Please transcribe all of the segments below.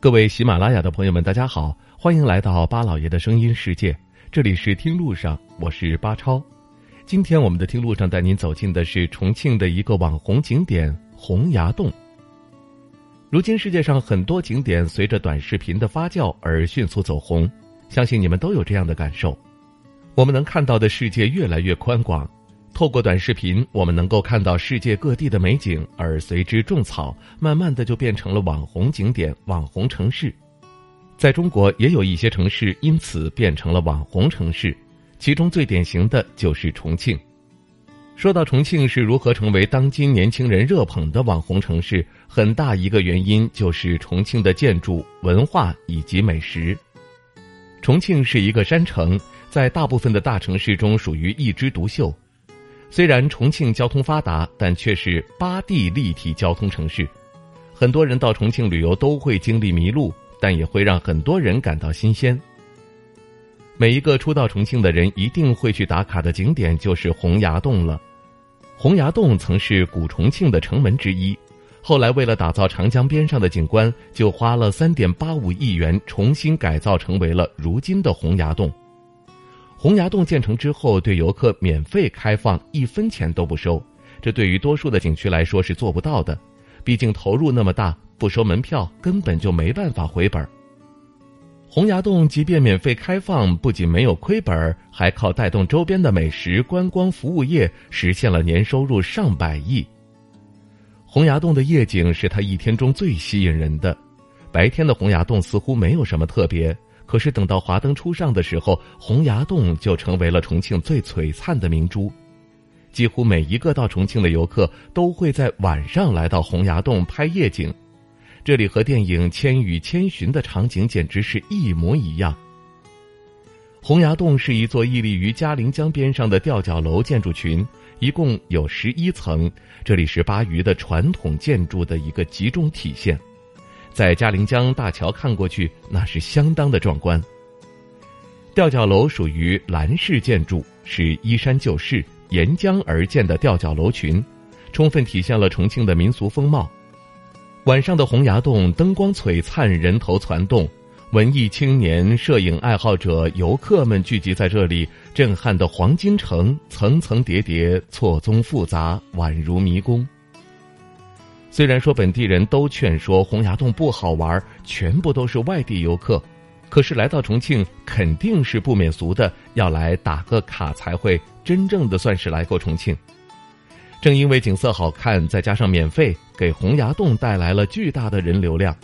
各位喜马拉雅的朋友们，大家好，欢迎来到巴老爷的声音世界。这里是听路上，我是巴超。今天我们的听路上带您走进的是重庆的一个网红景点洪崖洞。如今世界上很多景点随着短视频的发酵而迅速走红，相信你们都有这样的感受。我们能看到的世界越来越宽广。透过短视频，我们能够看到世界各地的美景，而随之种草，慢慢的就变成了网红景点、网红城市。在中国，也有一些城市因此变成了网红城市，其中最典型的就是重庆。说到重庆是如何成为当今年轻人热捧的网红城市，很大一个原因就是重庆的建筑、文化以及美食。重庆是一个山城，在大部分的大城市中属于一枝独秀。虽然重庆交通发达，但却是八地立体交通城市。很多人到重庆旅游都会经历迷路，但也会让很多人感到新鲜。每一个初到重庆的人一定会去打卡的景点就是洪崖洞了。洪崖洞曾是古重庆的城门之一，后来为了打造长江边上的景观，就花了三点八五亿元重新改造，成为了如今的洪崖洞。洪崖洞建成之后，对游客免费开放，一分钱都不收。这对于多数的景区来说是做不到的，毕竟投入那么大，不收门票根本就没办法回本。洪崖洞即便免费开放，不仅没有亏本，还靠带动周边的美食、观光服务业，实现了年收入上百亿。洪崖洞的夜景是它一天中最吸引人的，白天的洪崖洞似乎没有什么特别。可是等到华灯初上的时候，洪崖洞就成为了重庆最璀璨的明珠。几乎每一个到重庆的游客都会在晚上来到洪崖洞拍夜景，这里和电影《千与千寻》的场景简直是一模一样。洪崖洞是一座屹立于嘉陵江边上的吊脚楼建筑群，一共有十一层，这里是巴渝的传统建筑的一个集中体现。在嘉陵江大桥看过去，那是相当的壮观。吊脚楼属于蓝式建筑，是依山就势、沿江而建的吊脚楼群，充分体现了重庆的民俗风貌。晚上的洪崖洞灯光璀璨，人头攒动，文艺青年、摄影爱好者、游客们聚集在这里，震撼的黄金城层层叠叠，错综复杂，宛如迷宫。虽然说本地人都劝说洪崖洞不好玩，全部都是外地游客，可是来到重庆肯定是不免俗的，要来打个卡才会真正的算是来过重庆。正因为景色好看，再加上免费，给洪崖洞带来了巨大的人流量。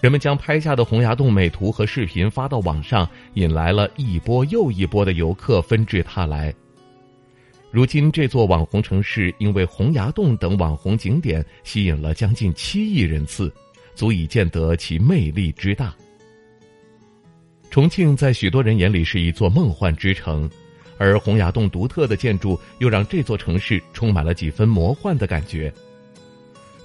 人们将拍下的洪崖洞美图和视频发到网上，引来了一波又一波的游客纷至沓来。如今，这座网红城市因为洪崖洞等网红景点吸引了将近七亿人次，足以见得其魅力之大。重庆在许多人眼里是一座梦幻之城，而洪崖洞独特的建筑又让这座城市充满了几分魔幻的感觉。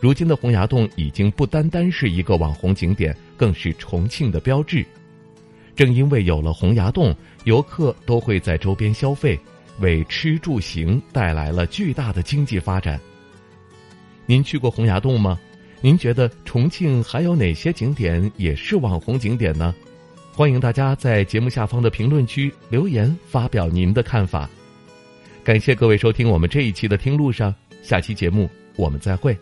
如今的洪崖洞已经不单单是一个网红景点，更是重庆的标志。正因为有了洪崖洞，游客都会在周边消费。为吃住行带来了巨大的经济发展。您去过洪崖洞吗？您觉得重庆还有哪些景点也是网红景点呢？欢迎大家在节目下方的评论区留言发表您的看法。感谢各位收听我们这一期的听路上，下期节目我们再会。